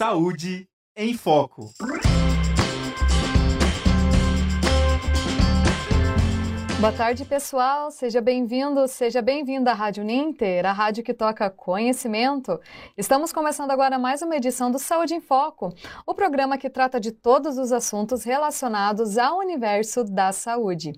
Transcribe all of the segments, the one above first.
Saúde em Foco. Boa tarde, pessoal. Seja bem-vindo, seja bem-vinda à Rádio Ninter, a rádio que toca conhecimento. Estamos começando agora mais uma edição do Saúde em Foco, o programa que trata de todos os assuntos relacionados ao universo da saúde.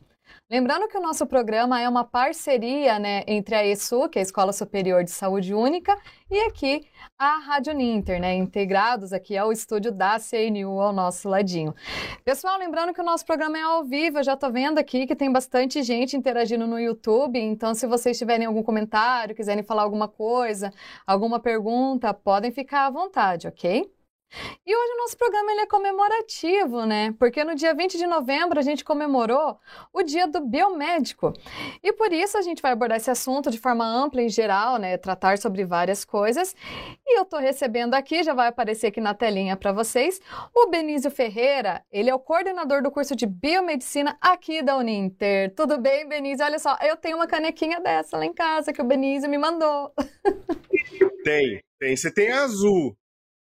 Lembrando que o nosso programa é uma parceria né, entre a ESU, que é a Escola Superior de Saúde Única, e aqui a Rádio Ninter, né, integrados aqui ao estúdio da CNU ao nosso ladinho. Pessoal, lembrando que o nosso programa é ao vivo, eu já estou vendo aqui que tem bastante gente interagindo no YouTube, então se vocês tiverem algum comentário, quiserem falar alguma coisa, alguma pergunta, podem ficar à vontade, ok? E hoje o nosso programa ele é comemorativo, né? Porque no dia 20 de novembro a gente comemorou o Dia do Biomédico. E por isso a gente vai abordar esse assunto de forma ampla em geral, né? Tratar sobre várias coisas. E eu tô recebendo aqui, já vai aparecer aqui na telinha para vocês, o Benício Ferreira. Ele é o coordenador do curso de Biomedicina aqui da Uninter. Tudo bem, Benício? Olha só, eu tenho uma canequinha dessa lá em casa que o Benício me mandou. Tem, tem. Você tem azul.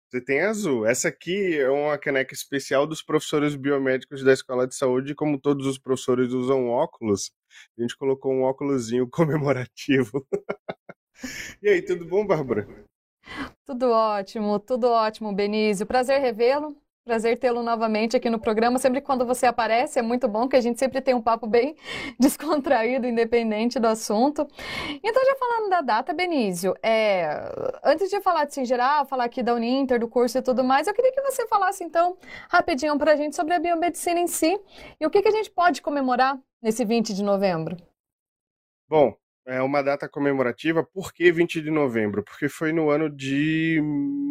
Você tem azul. Essa aqui é uma caneca especial dos professores biomédicos da Escola de Saúde. Como todos os professores usam óculos, a gente colocou um óculosinho comemorativo. e aí, tudo bom, Bárbara? Tudo ótimo, tudo ótimo, Benício. Prazer revê-lo. Prazer tê-lo novamente aqui no programa. Sempre quando você aparece, é muito bom que a gente sempre tem um papo bem descontraído, independente do assunto. Então, já falando da data, Benício, é, antes de falar de em geral, falar aqui da Uninter, do curso e tudo mais, eu queria que você falasse, então, rapidinho para a gente sobre a biomedicina em si e o que, que a gente pode comemorar nesse 20 de novembro. Bom, é uma data comemorativa. Por que 20 de novembro? Porque foi no ano de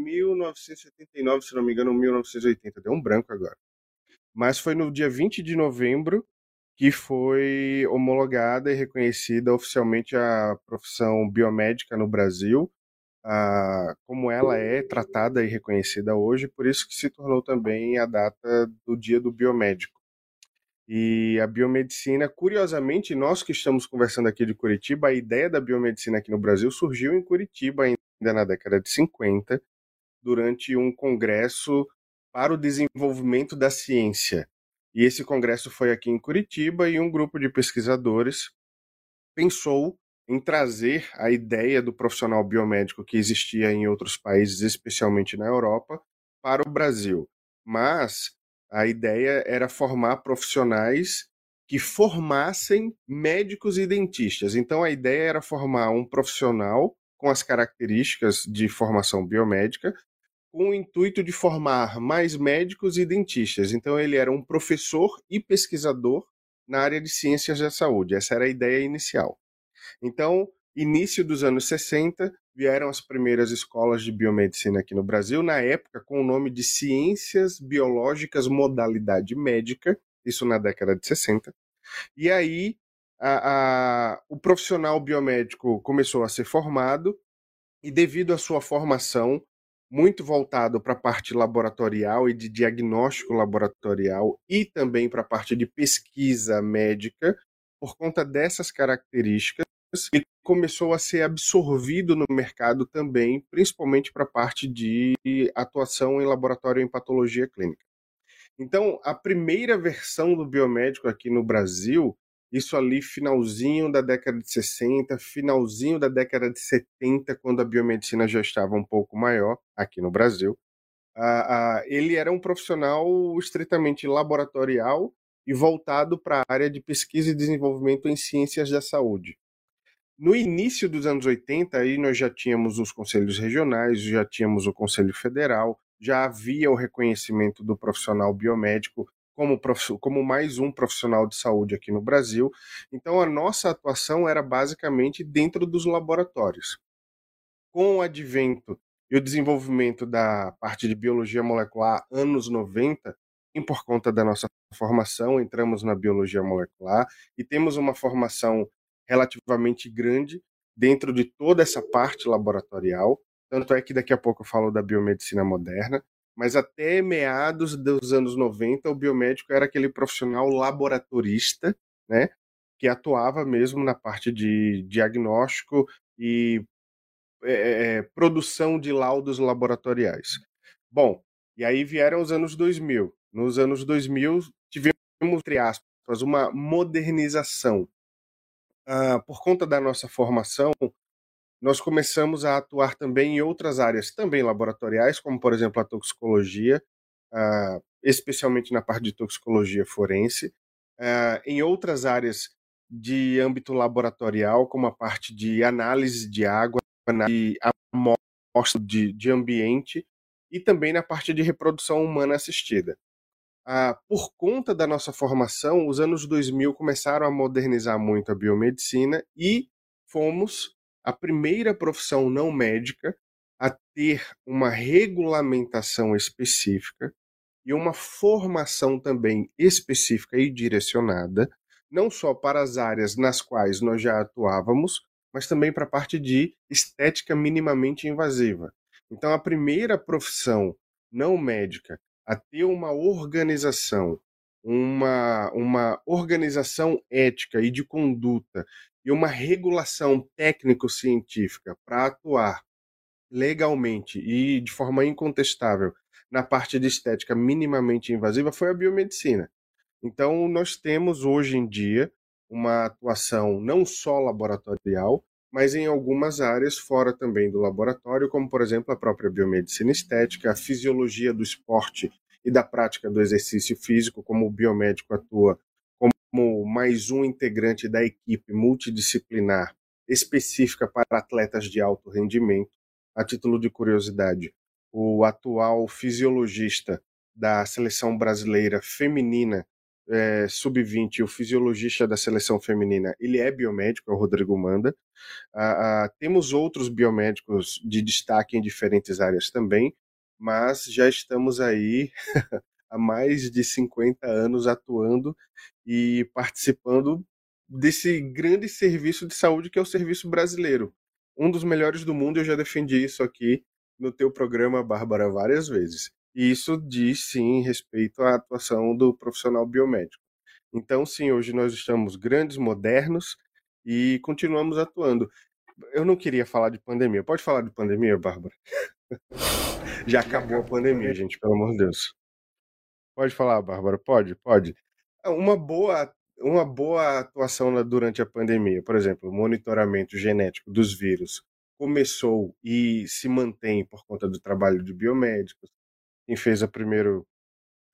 1979, se não me engano, 1980. Deu um branco agora. Mas foi no dia 20 de novembro que foi homologada e reconhecida oficialmente a profissão biomédica no Brasil, como ela é tratada e reconhecida hoje, por isso que se tornou também a data do Dia do Biomédico. E a biomedicina, curiosamente, nós que estamos conversando aqui de Curitiba, a ideia da biomedicina aqui no Brasil surgiu em Curitiba ainda na década de 50, durante um congresso para o desenvolvimento da ciência. E esse congresso foi aqui em Curitiba e um grupo de pesquisadores pensou em trazer a ideia do profissional biomédico que existia em outros países, especialmente na Europa, para o Brasil. Mas a ideia era formar profissionais que formassem médicos e dentistas. Então a ideia era formar um profissional com as características de formação biomédica, com o intuito de formar mais médicos e dentistas. Então ele era um professor e pesquisador na área de ciências da saúde. Essa era a ideia inicial. Então, início dos anos 60, vieram as primeiras escolas de biomedicina aqui no Brasil, na época com o nome de Ciências Biológicas Modalidade Médica, isso na década de 60. E aí a, a, o profissional biomédico começou a ser formado, e devido à sua formação muito voltado para a parte laboratorial e de diagnóstico laboratorial e também para a parte de pesquisa médica, por conta dessas características, ele começou a ser absorvido no mercado também, principalmente para a parte de atuação em laboratório em patologia clínica. Então, a primeira versão do biomédico aqui no Brasil, isso ali finalzinho da década de 60, finalzinho da década de 70, quando a biomedicina já estava um pouco maior aqui no Brasil, uh, uh, ele era um profissional estritamente laboratorial e voltado para a área de pesquisa e desenvolvimento em ciências da saúde. No início dos anos 80, aí nós já tínhamos os conselhos regionais, já tínhamos o Conselho Federal, já havia o reconhecimento do profissional biomédico como, como mais um profissional de saúde aqui no Brasil. Então, a nossa atuação era basicamente dentro dos laboratórios. Com o advento e o desenvolvimento da parte de biologia molecular anos 90, e por conta da nossa formação, entramos na biologia molecular e temos uma formação relativamente grande dentro de toda essa parte laboratorial. Tanto é que daqui a pouco eu falo da biomedicina moderna, mas até meados dos anos 90, o biomédico era aquele profissional laboratorista, né, que atuava mesmo na parte de diagnóstico e é, produção de laudos laboratoriais. Bom, e aí vieram os anos 2000. Nos anos 2000 tivemos, entre aspas, uma modernização. Ah, por conta da nossa formação, nós começamos a atuar também em outras áreas, também laboratoriais, como por exemplo a toxicologia, uh, especialmente na parte de toxicologia forense, uh, em outras áreas de âmbito laboratorial, como a parte de análise de água, de amostra de, de ambiente, e também na parte de reprodução humana assistida. Uh, por conta da nossa formação, os anos 2000 começaram a modernizar muito a biomedicina e fomos a primeira profissão não médica a ter uma regulamentação específica e uma formação também específica e direcionada, não só para as áreas nas quais nós já atuávamos, mas também para a parte de estética minimamente invasiva. Então, a primeira profissão não médica a ter uma organização, uma, uma organização ética e de conduta e uma regulação técnico-científica para atuar legalmente e de forma incontestável na parte de estética minimamente invasiva foi a biomedicina. Então, nós temos hoje em dia uma atuação não só laboratorial, mas em algumas áreas fora também do laboratório, como por exemplo a própria biomedicina estética, a fisiologia do esporte e da prática do exercício físico, como o biomédico atua como mais um integrante da equipe multidisciplinar específica para atletas de alto rendimento. A título de curiosidade, o atual fisiologista da seleção brasileira feminina é, sub-20 o fisiologista da seleção feminina, ele é biomédico, é o Rodrigo Manda. Ah, ah, temos outros biomédicos de destaque em diferentes áreas também, mas já estamos aí há mais de 50 anos atuando e participando desse grande serviço de saúde que é o serviço brasileiro. Um dos melhores do mundo, eu já defendi isso aqui no teu programa, Bárbara, várias vezes. E isso diz, sim, respeito à atuação do profissional biomédico. Então, sim, hoje nós estamos grandes, modernos e continuamos atuando. Eu não queria falar de pandemia. Pode falar de pandemia, Bárbara? Já acabou a pandemia, gente, pelo amor de Deus. Pode falar, Bárbara, pode, pode. É, uma boa, uma boa atuação durante a pandemia, por exemplo, o monitoramento genético dos vírus começou e se mantém por conta do trabalho de biomédicos. Quem fez o primeiro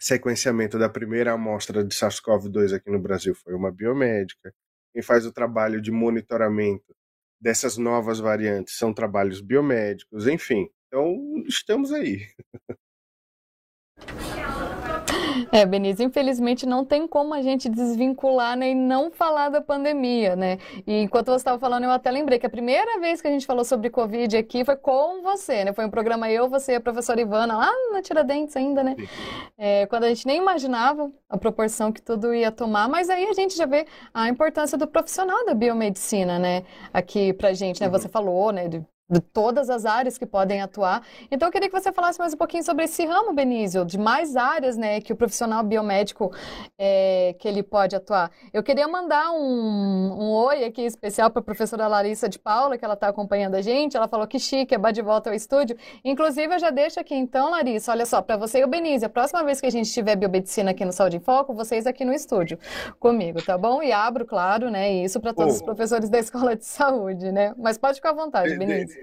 sequenciamento da primeira amostra de SARS-CoV-2 aqui no Brasil foi uma biomédica. Quem faz o trabalho de monitoramento dessas novas variantes são trabalhos biomédicos, enfim. Então, estamos aí. É, Benício, infelizmente não tem como a gente desvincular nem né, não falar da pandemia, né? E enquanto você estava falando, eu até lembrei que a primeira vez que a gente falou sobre Covid aqui foi com você, né? Foi um programa eu, você e a professora Ivana, lá na Tiradentes ainda, né? É, quando a gente nem imaginava a proporção que tudo ia tomar, mas aí a gente já vê a importância do profissional da biomedicina, né? Aqui pra gente, né? Uhum. Você falou, né? De de todas as áreas que podem atuar. Então, eu queria que você falasse mais um pouquinho sobre esse ramo, Benício, de mais áreas, né, que o profissional biomédico é, que ele pode atuar. Eu queria mandar um, um oi aqui especial para a professora Larissa de Paula, que ela está acompanhando a gente. Ela falou que chique, é de volta ao estúdio. Inclusive, eu já deixo aqui então, Larissa, olha só, para você e o Benício, a próxima vez que a gente tiver biomedicina aqui no Saúde em Foco, vocês aqui no estúdio comigo, tá bom? E abro, claro, né, isso para todos oh. os professores da Escola de Saúde, né? Mas pode ficar à vontade, Benício.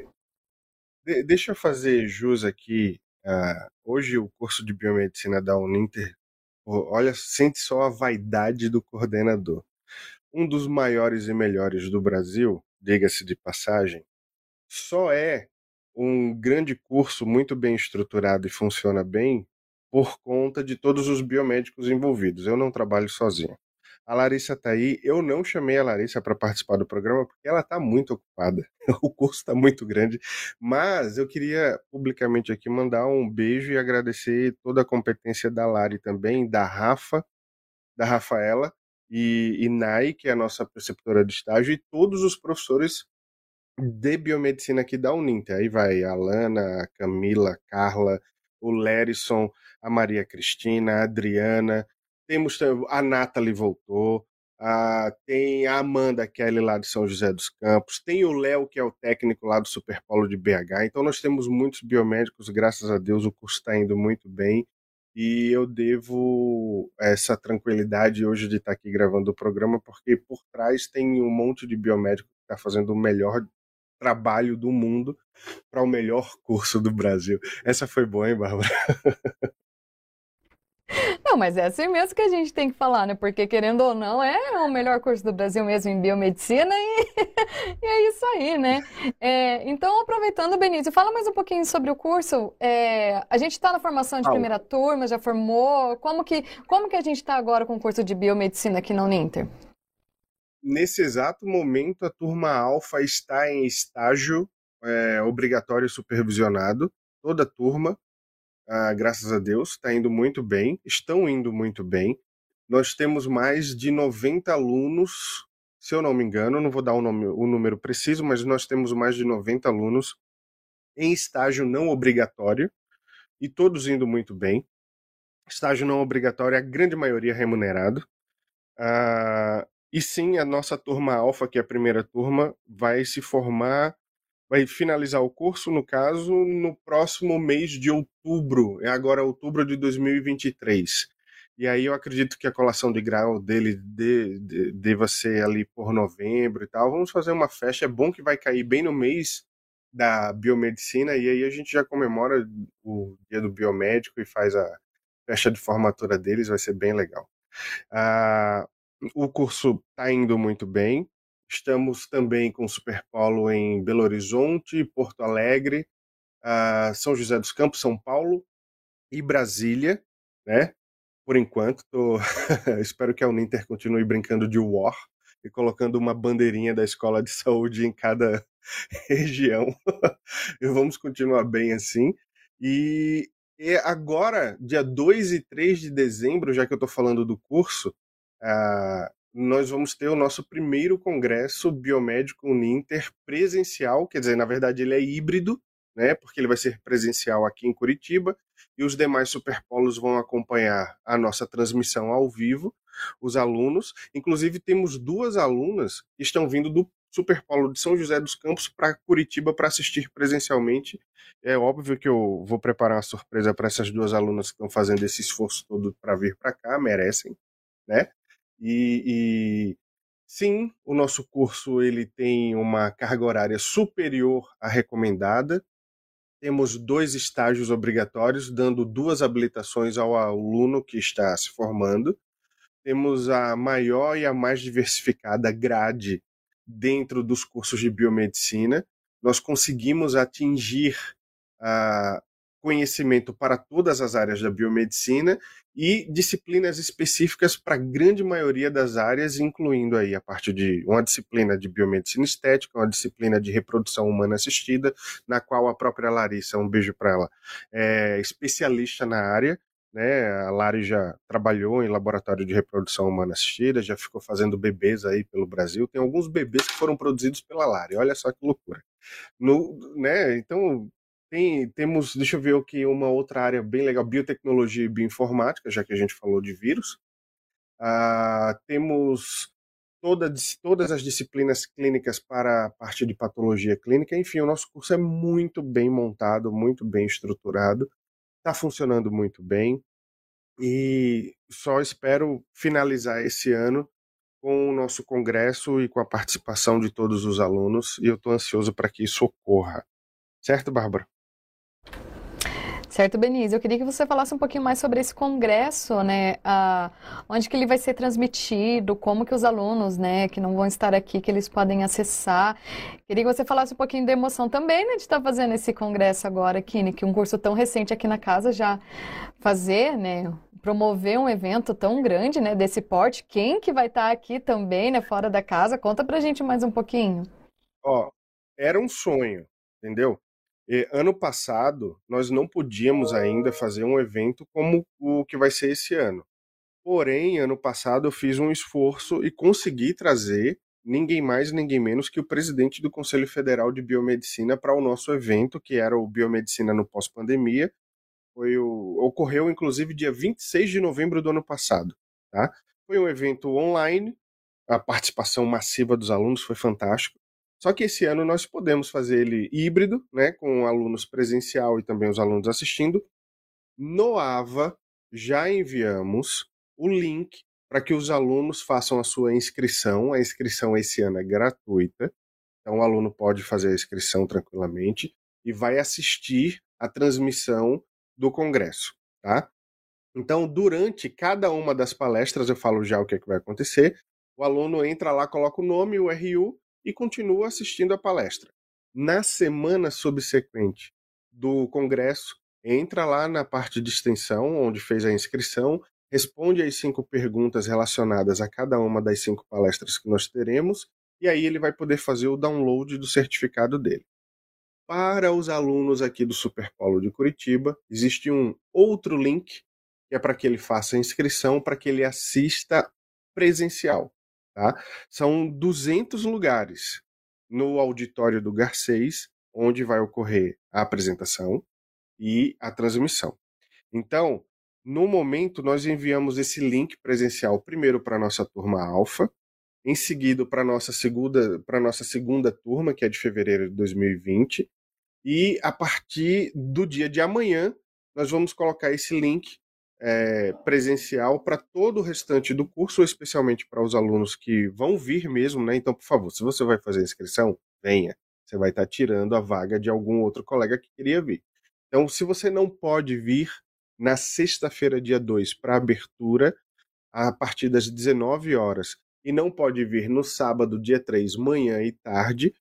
De, deixa eu fazer jus aqui. Uh, hoje o curso de biomedicina da Uninter, olha, sente só a vaidade do coordenador. Um dos maiores e melhores do Brasil, diga-se de passagem, só é um grande curso muito bem estruturado e funciona bem por conta de todos os biomédicos envolvidos. Eu não trabalho sozinho. A Larissa tá aí. Eu não chamei a Larissa para participar do programa porque ela tá muito ocupada. O curso está muito grande, mas eu queria publicamente aqui mandar um beijo e agradecer toda a competência da Lari também, da Rafa, da Rafaela e, e Nai, que é a nossa preceptora de estágio, e todos os professores de biomedicina aqui da Uninter. Aí vai a Lana, a Camila, a Carla, o Lerison, a Maria Cristina, a Adriana, temos a Nathalie voltou, tem a Amanda Kelly lá de São José dos Campos, tem o Léo, que é o técnico lá do Superpolo de BH. Então nós temos muitos biomédicos, graças a Deus o curso está indo muito bem. E eu devo essa tranquilidade hoje de estar aqui gravando o programa, porque por trás tem um monte de biomédico que está fazendo o melhor trabalho do mundo para o melhor curso do Brasil. Essa foi boa, hein, Bárbara? Não, mas é assim mesmo que a gente tem que falar, né? Porque, querendo ou não, é o melhor curso do Brasil mesmo em biomedicina e, e é isso aí, né? É, então, aproveitando, Benício, fala mais um pouquinho sobre o curso. É, a gente está na formação de primeira turma, já formou. Como que, como que a gente está agora com o curso de biomedicina aqui na Uninter? Nesse exato momento, a turma alfa está em estágio é, obrigatório supervisionado, toda a turma ah, graças a Deus, está indo muito bem, estão indo muito bem. Nós temos mais de 90 alunos, se eu não me engano, não vou dar o, nome, o número preciso, mas nós temos mais de 90 alunos em estágio não obrigatório e todos indo muito bem. Estágio não obrigatório, a grande maioria remunerado. Ah, e sim, a nossa turma alfa, que é a primeira turma, vai se formar vai finalizar o curso, no caso, no próximo mês de outubro, é agora outubro de 2023. E aí eu acredito que a colação de grau dele de, de, deva ser ali por novembro e tal. Vamos fazer uma festa, é bom que vai cair bem no mês da biomedicina e aí a gente já comemora o dia do biomédico e faz a festa de formatura deles, vai ser bem legal. Ah, o curso está indo muito bem, Estamos também com o Superpolo em Belo Horizonte, Porto Alegre, uh, São José dos Campos, São Paulo e Brasília, né? Por enquanto, tô... espero que a Uninter continue brincando de War e colocando uma bandeirinha da escola de saúde em cada região. e vamos continuar bem assim. E, e, agora, dia 2 e 3 de dezembro, já que eu estou falando do curso, uh, nós vamos ter o nosso primeiro congresso biomédico Uninter presencial, quer dizer, na verdade ele é híbrido, né, porque ele vai ser presencial aqui em Curitiba e os demais superpolos vão acompanhar a nossa transmissão ao vivo, os alunos. Inclusive temos duas alunas que estão vindo do Superpolo de São José dos Campos para Curitiba para assistir presencialmente. É óbvio que eu vou preparar uma surpresa para essas duas alunas que estão fazendo esse esforço todo para vir para cá, merecem, né? E, e, sim, o nosso curso ele tem uma carga horária superior à recomendada. Temos dois estágios obrigatórios, dando duas habilitações ao aluno que está se formando. Temos a maior e a mais diversificada grade dentro dos cursos de biomedicina. Nós conseguimos atingir a, conhecimento para todas as áreas da biomedicina e disciplinas específicas para a grande maioria das áreas, incluindo aí a parte de uma disciplina de biomedicina estética, uma disciplina de reprodução humana assistida, na qual a própria Larissa, um beijo para ela, é especialista na área. Né, a Lari já trabalhou em laboratório de reprodução humana assistida, já ficou fazendo bebês aí pelo Brasil. Tem alguns bebês que foram produzidos pela Lari, olha só que loucura. No, né, então, tem, temos, deixa eu ver aqui, uma outra área bem legal, biotecnologia e bioinformática, já que a gente falou de vírus. Uh, temos toda, todas as disciplinas clínicas para a parte de patologia clínica. Enfim, o nosso curso é muito bem montado, muito bem estruturado, está funcionando muito bem. E só espero finalizar esse ano com o nosso congresso e com a participação de todos os alunos, e eu estou ansioso para que isso ocorra. Certo, Bárbara? Certo, Benise. Eu queria que você falasse um pouquinho mais sobre esse congresso, né? Ah, onde que ele vai ser transmitido, como que os alunos, né, que não vão estar aqui, que eles podem acessar. Queria que você falasse um pouquinho da emoção também, né, de estar fazendo esse congresso agora, Kine, que um curso tão recente aqui na casa já fazer, né, promover um evento tão grande, né, desse porte. Quem que vai estar aqui também, né, fora da casa? Conta pra gente mais um pouquinho. Ó, era um sonho, entendeu? E, ano passado, nós não podíamos ainda fazer um evento como o que vai ser esse ano. Porém, ano passado eu fiz um esforço e consegui trazer ninguém mais, ninguém menos que o presidente do Conselho Federal de Biomedicina para o nosso evento, que era o Biomedicina no Pós-Pandemia. Foi o, ocorreu, inclusive, dia 26 de novembro do ano passado. Tá? Foi um evento online, a participação massiva dos alunos foi fantástico. Só que esse ano nós podemos fazer ele híbrido, né, com alunos presencial e também os alunos assistindo. No AVA já enviamos o link para que os alunos façam a sua inscrição. A inscrição esse ano é gratuita, então o aluno pode fazer a inscrição tranquilamente e vai assistir a transmissão do congresso, tá? Então, durante cada uma das palestras, eu falo já o que, é que vai acontecer. O aluno entra lá, coloca o nome, o RU e continua assistindo a palestra. Na semana subsequente do congresso, entra lá na parte de extensão, onde fez a inscrição, responde as cinco perguntas relacionadas a cada uma das cinco palestras que nós teremos, e aí ele vai poder fazer o download do certificado dele. Para os alunos aqui do Superpolo de Curitiba, existe um outro link que é para que ele faça a inscrição, para que ele assista presencial. Tá? São 200 lugares no auditório do Garcês, onde vai ocorrer a apresentação e a transmissão. Então, no momento, nós enviamos esse link presencial primeiro para a nossa turma alfa, em seguida para a nossa segunda, para nossa segunda turma, que é de fevereiro de 2020, e a partir do dia de amanhã, nós vamos colocar esse link é, presencial para todo o restante do curso, especialmente para os alunos que vão vir mesmo, né? Então, por favor, se você vai fazer a inscrição, venha. Você vai estar tirando a vaga de algum outro colega que queria vir. Então, se você não pode vir na sexta-feira, dia 2, para abertura, a partir das 19 horas, e não pode vir no sábado, dia 3, manhã e tarde,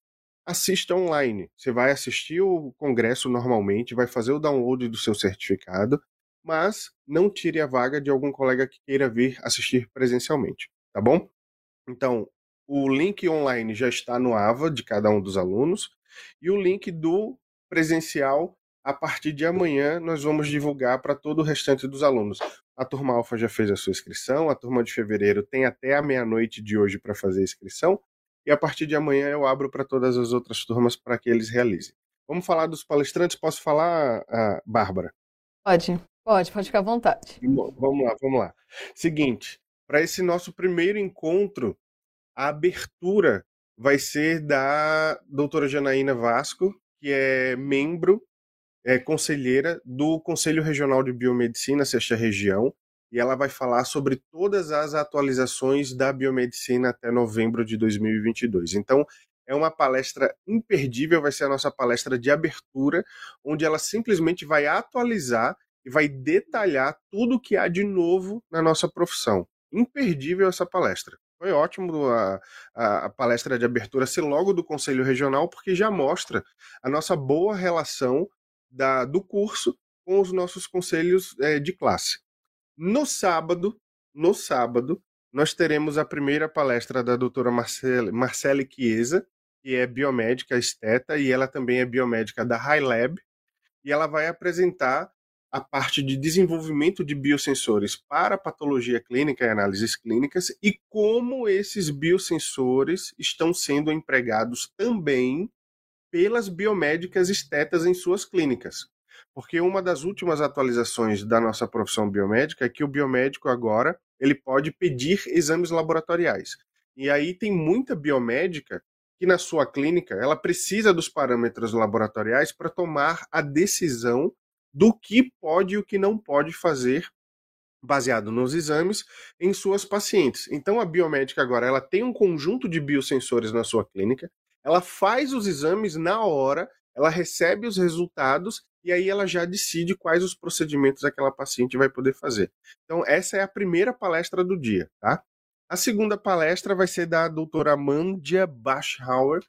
assista online. Você vai assistir o congresso normalmente, vai fazer o download do seu certificado, mas não tire a vaga de algum colega que queira vir assistir presencialmente, tá bom? Então, o link online já está no AVA de cada um dos alunos e o link do presencial a partir de amanhã nós vamos divulgar para todo o restante dos alunos. A turma alfa já fez a sua inscrição, a turma de fevereiro tem até a meia-noite de hoje para fazer a inscrição, e a partir de amanhã eu abro para todas as outras turmas para que eles realizem. Vamos falar dos palestrantes? Posso falar, a Bárbara? Pode, pode, pode ficar à vontade. Vamos lá, vamos lá. Seguinte, para esse nosso primeiro encontro, a abertura vai ser da doutora Janaína Vasco, que é membro é conselheira do Conselho Regional de Biomedicina, sexta região, e ela vai falar sobre todas as atualizações da biomedicina até novembro de 2022. Então, é uma palestra imperdível, vai ser a nossa palestra de abertura, onde ela simplesmente vai atualizar e vai detalhar tudo o que há de novo na nossa profissão. Imperdível essa palestra. Foi ótimo a, a, a, palestra de abertura ser logo do Conselho Regional, porque já mostra a nossa boa relação da, do curso com os nossos conselhos é, de classe. No sábado, no sábado, nós teremos a primeira palestra da doutora Marcele, Marcele Chiesa, que é biomédica esteta e ela também é biomédica da High Lab, e ela vai apresentar a parte de desenvolvimento de biosensores para patologia clínica e análises clínicas e como esses biosensores estão sendo empregados também pelas biomédicas estetas em suas clínicas. Porque uma das últimas atualizações da nossa profissão biomédica é que o biomédico agora ele pode pedir exames laboratoriais. E aí tem muita biomédica que na sua clínica ela precisa dos parâmetros laboratoriais para tomar a decisão do que pode e o que não pode fazer baseado nos exames em suas pacientes. Então a biomédica agora ela tem um conjunto de biosensores na sua clínica, ela faz os exames na hora, ela recebe os resultados e aí ela já decide quais os procedimentos aquela paciente vai poder fazer. Então, essa é a primeira palestra do dia, tá? A segunda palestra vai ser da doutora Amandia Bachauer,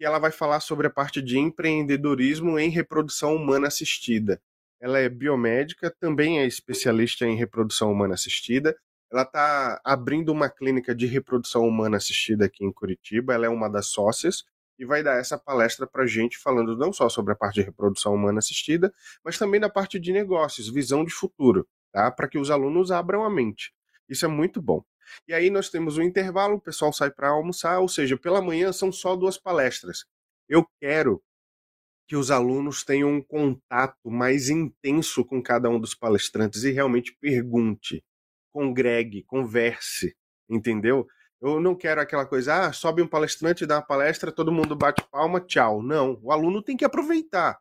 e ela vai falar sobre a parte de empreendedorismo em reprodução humana assistida. Ela é biomédica, também é especialista em reprodução humana assistida, ela está abrindo uma clínica de reprodução humana assistida aqui em Curitiba. Ela é uma das sócias e vai dar essa palestra para gente falando não só sobre a parte de reprodução humana assistida, mas também da parte de negócios, visão de futuro, tá? Para que os alunos abram a mente. Isso é muito bom. E aí nós temos um intervalo, o pessoal sai para almoçar, ou seja, pela manhã são só duas palestras. Eu quero que os alunos tenham um contato mais intenso com cada um dos palestrantes e realmente pergunte congregue, converse, entendeu? Eu não quero aquela coisa, ah, sobe um palestrante, dá uma palestra, todo mundo bate palma, tchau. Não, o aluno tem que aproveitar.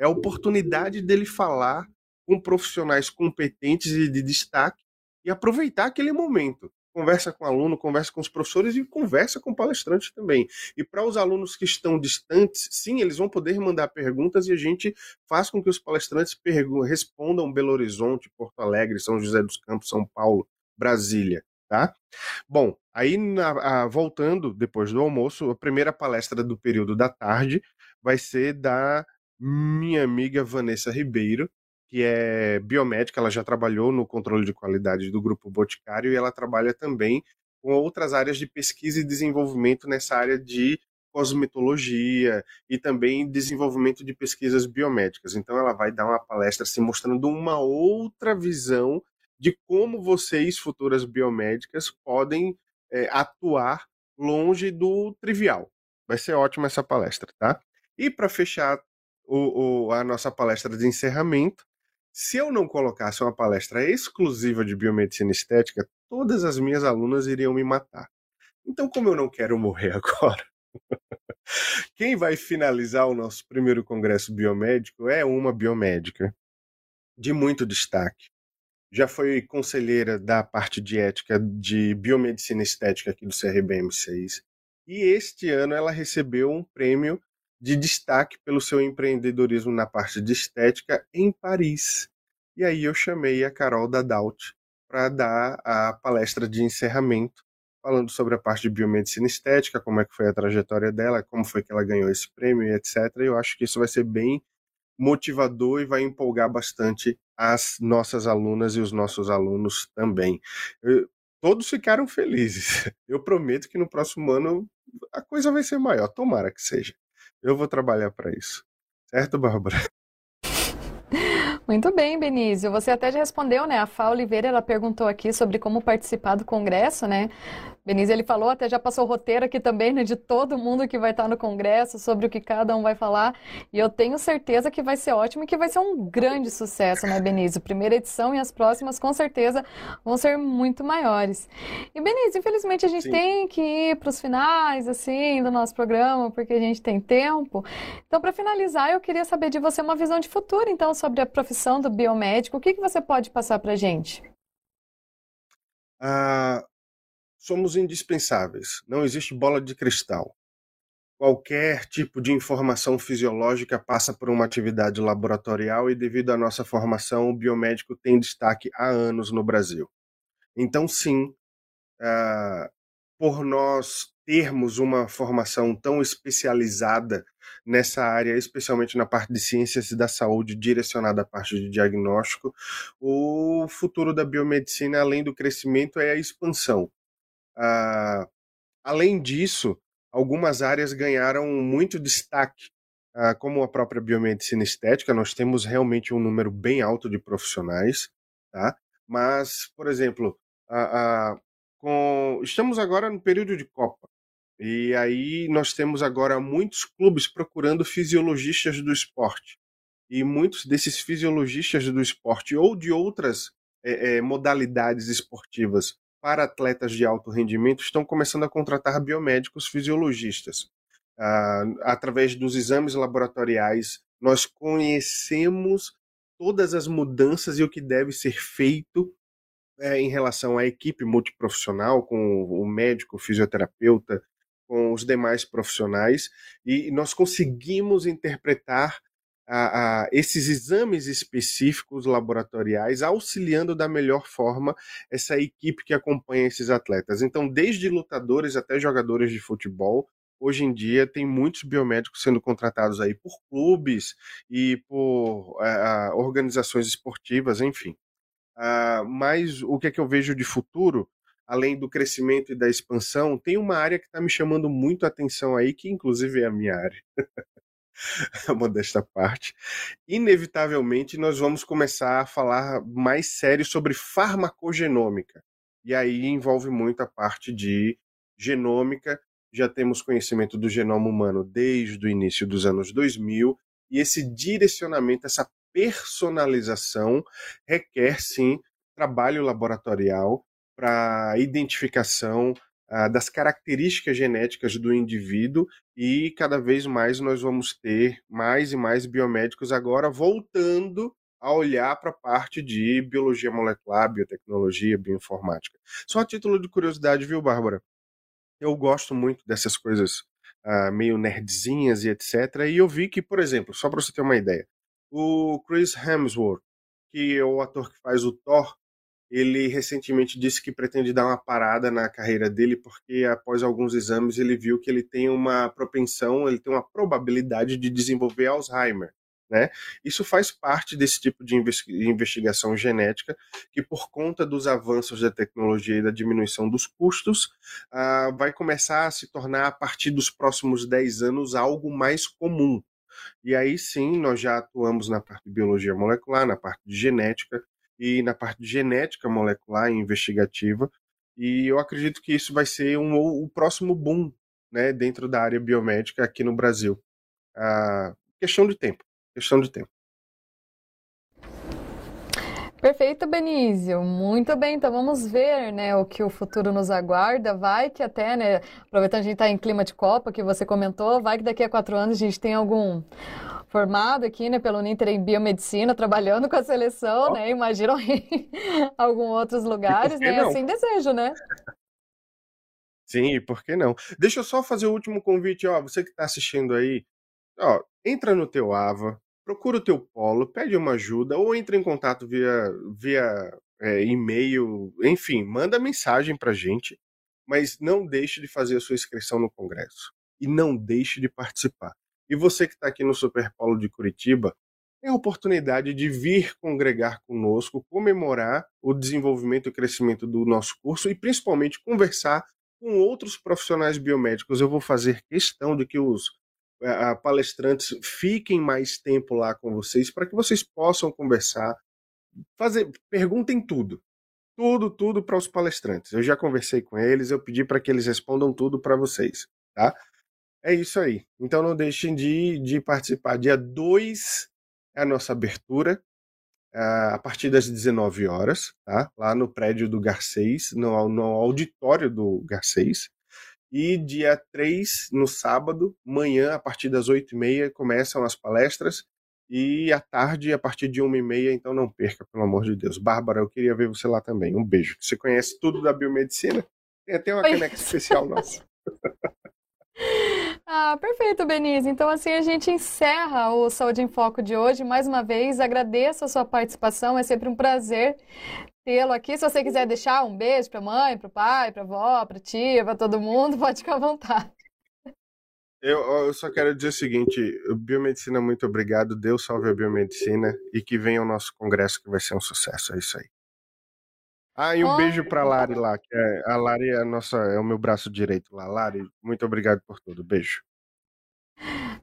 É a oportunidade dele falar com profissionais competentes e de destaque e aproveitar aquele momento. Conversa com o aluno, conversa com os professores e conversa com o palestrante também. E para os alunos que estão distantes, sim, eles vão poder mandar perguntas e a gente faz com que os palestrantes respondam Belo Horizonte, Porto Alegre, São José dos Campos, São Paulo, Brasília, tá? Bom, aí na, a, voltando depois do almoço, a primeira palestra do período da tarde vai ser da minha amiga Vanessa Ribeiro, que é biomédica, ela já trabalhou no controle de qualidade do Grupo Boticário e ela trabalha também com outras áreas de pesquisa e desenvolvimento nessa área de cosmetologia e também desenvolvimento de pesquisas biomédicas. Então ela vai dar uma palestra se mostrando uma outra visão de como vocês, futuras biomédicas, podem é, atuar longe do trivial. Vai ser ótima essa palestra, tá? E para fechar o, o, a nossa palestra de encerramento, se eu não colocasse uma palestra exclusiva de biomedicina estética, todas as minhas alunas iriam me matar. Então, como eu não quero morrer agora, quem vai finalizar o nosso primeiro congresso biomédico é uma biomédica de muito destaque. Já foi conselheira da parte de ética de biomedicina estética aqui do CRBM6. E este ano ela recebeu um prêmio de destaque pelo seu empreendedorismo na parte de estética em Paris. E aí eu chamei a Carol Dadaut para dar a palestra de encerramento, falando sobre a parte de biomedicina estética, como é que foi a trajetória dela, como foi que ela ganhou esse prêmio etc. Eu acho que isso vai ser bem motivador e vai empolgar bastante as nossas alunas e os nossos alunos também. Eu, todos ficaram felizes. Eu prometo que no próximo ano a coisa vai ser maior, tomara que seja. Eu vou trabalhar para isso. Certo, Bárbara? Muito bem, Benício. Você até já respondeu, né? A Fá Oliveira, ela perguntou aqui sobre como participar do congresso, né? Benício, ele falou, até já passou o roteiro aqui também, né, de todo mundo que vai estar no congresso, sobre o que cada um vai falar. E eu tenho certeza que vai ser ótimo e que vai ser um grande sucesso, né, Benício? Primeira edição e as próximas, com certeza, vão ser muito maiores. E, Benício, infelizmente a gente Sim. tem que ir para os finais, assim, do nosso programa, porque a gente tem tempo. Então, para finalizar, eu queria saber de você uma visão de futuro, então, sobre a profissão do biomédico. O que, que você pode passar para a gente? Ah, somos indispensáveis. Não existe bola de cristal. Qualquer tipo de informação fisiológica passa por uma atividade laboratorial e, devido à nossa formação, o biomédico tem destaque há anos no Brasil. Então, sim, uh, por nós termos uma formação tão especializada nessa área, especialmente na parte de ciências da saúde, direcionada à parte de diagnóstico, o futuro da biomedicina, além do crescimento, é a expansão. Ah, além disso, algumas áreas ganharam muito destaque, ah, como a própria biomedicina estética. Nós temos realmente um número bem alto de profissionais, tá? Mas, por exemplo, com... estamos agora no período de Copa. E aí nós temos agora muitos clubes procurando fisiologistas do esporte. E muitos desses fisiologistas do esporte ou de outras é, é, modalidades esportivas para atletas de alto rendimento estão começando a contratar biomédicos fisiologistas. Ah, através dos exames laboratoriais, nós conhecemos todas as mudanças e o que deve ser feito é, em relação à equipe multiprofissional, com o médico, o fisioterapeuta, com os demais profissionais, e nós conseguimos interpretar a, a, esses exames específicos laboratoriais, auxiliando da melhor forma essa equipe que acompanha esses atletas. Então, desde lutadores até jogadores de futebol, hoje em dia tem muitos biomédicos sendo contratados aí por clubes e por organizações esportivas, enfim. Uh, mas o que é que eu vejo de futuro, além do crescimento e da expansão, tem uma área que está me chamando muito a atenção aí, que inclusive é a minha área. modesta parte, inevitavelmente nós vamos começar a falar mais sério sobre farmacogenômica. E aí envolve muito a parte de genômica. Já temos conhecimento do genoma humano desde o início dos anos 2000, e esse direcionamento, essa personalização requer sim trabalho laboratorial para identificação ah, das características genéticas do indivíduo e cada vez mais nós vamos ter mais e mais biomédicos agora voltando a olhar para a parte de biologia molecular, biotecnologia, bioinformática. Só a título de curiosidade, viu, Bárbara? Eu gosto muito dessas coisas uh, meio nerdzinhas e etc. E eu vi que, por exemplo, só para você ter uma ideia, o Chris Hemsworth, que é o ator que faz o Thor, ele recentemente disse que pretende dar uma parada na carreira dele porque após alguns exames ele viu que ele tem uma propensão, ele tem uma probabilidade de desenvolver Alzheimer. Né? Isso faz parte desse tipo de investigação genética que, por conta dos avanços da tecnologia e da diminuição dos custos, uh, vai começar a se tornar, a partir dos próximos 10 anos, algo mais comum. E aí sim, nós já atuamos na parte de biologia molecular, na parte de genética, e na parte de genética molecular e investigativa. E eu acredito que isso vai ser um, o próximo boom né, dentro da área biomédica aqui no Brasil. Ah, questão de tempo. Questão de tempo. Perfeito, Benício. Muito bem, então vamos ver né, o que o futuro nos aguarda. Vai que até, né, aproveitando a gente está em clima de Copa, que você comentou, vai que daqui a quatro anos a gente tem algum formado aqui, né, pelo Ninter em biomedicina, trabalhando com a seleção, oh. né? Imaginam em alguns outros lugares, né? Não? Assim desejo, né? Sim, por que não? Deixa eu só fazer o último convite, ó, você que está assistindo aí, ó, entra no teu Ava, procura o teu polo, pede uma ajuda ou entra em contato via via é, e-mail, enfim, manda mensagem pra gente, mas não deixe de fazer a sua inscrição no congresso e não deixe de participar. E você que está aqui no Superpolo de Curitiba, tem a oportunidade de vir congregar conosco, comemorar o desenvolvimento e crescimento do nosso curso e principalmente conversar com outros profissionais biomédicos. Eu vou fazer questão de que os uh, palestrantes fiquem mais tempo lá com vocês para que vocês possam conversar, fazer, perguntem tudo. Tudo, tudo para os palestrantes. Eu já conversei com eles, eu pedi para que eles respondam tudo para vocês, tá? É isso aí. Então não deixem de, de participar. Dia 2 é a nossa abertura, uh, a partir das 19 horas, tá? lá no prédio do Garcês, no, no auditório do Garcês. E dia 3, no sábado, manhã, a partir das 8h30, começam as palestras. E à tarde, a partir de 1h30, então não perca, pelo amor de Deus. Bárbara, eu queria ver você lá também. Um beijo. Você conhece tudo da biomedicina? Tem até uma caneca especial nossa. Ah, perfeito, Denise. Então, assim, a gente encerra o Saúde em Foco de hoje. Mais uma vez, agradeço a sua participação. É sempre um prazer tê-lo aqui. Se você quiser deixar um beijo para a mãe, para o pai, para a avó, para a tia, para todo mundo, pode ficar à vontade. Eu, eu, só quero dizer o seguinte: biomedicina, muito obrigado. Deus salve a biomedicina e que venha o nosso congresso que vai ser um sucesso. É isso aí. Ah, e um beijo pra Lari lá, que é, a Lari é, a nossa, é o meu braço direito lá. Lari, muito obrigado por tudo. Beijo.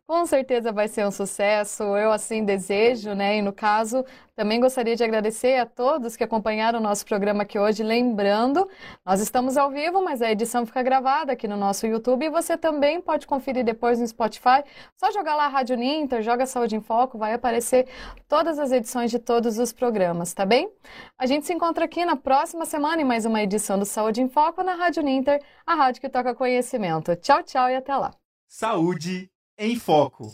Com certeza vai ser um sucesso, eu assim desejo, né? E no caso, também gostaria de agradecer a todos que acompanharam o nosso programa aqui hoje. Lembrando, nós estamos ao vivo, mas a edição fica gravada aqui no nosso YouTube e você também pode conferir depois no Spotify. Só jogar lá Rádio Ninter, joga Saúde em Foco, vai aparecer todas as edições de todos os programas, tá bem? A gente se encontra aqui na próxima semana em mais uma edição do Saúde em Foco na Rádio Ninter, a rádio que toca conhecimento. Tchau, tchau e até lá. Saúde em Foco.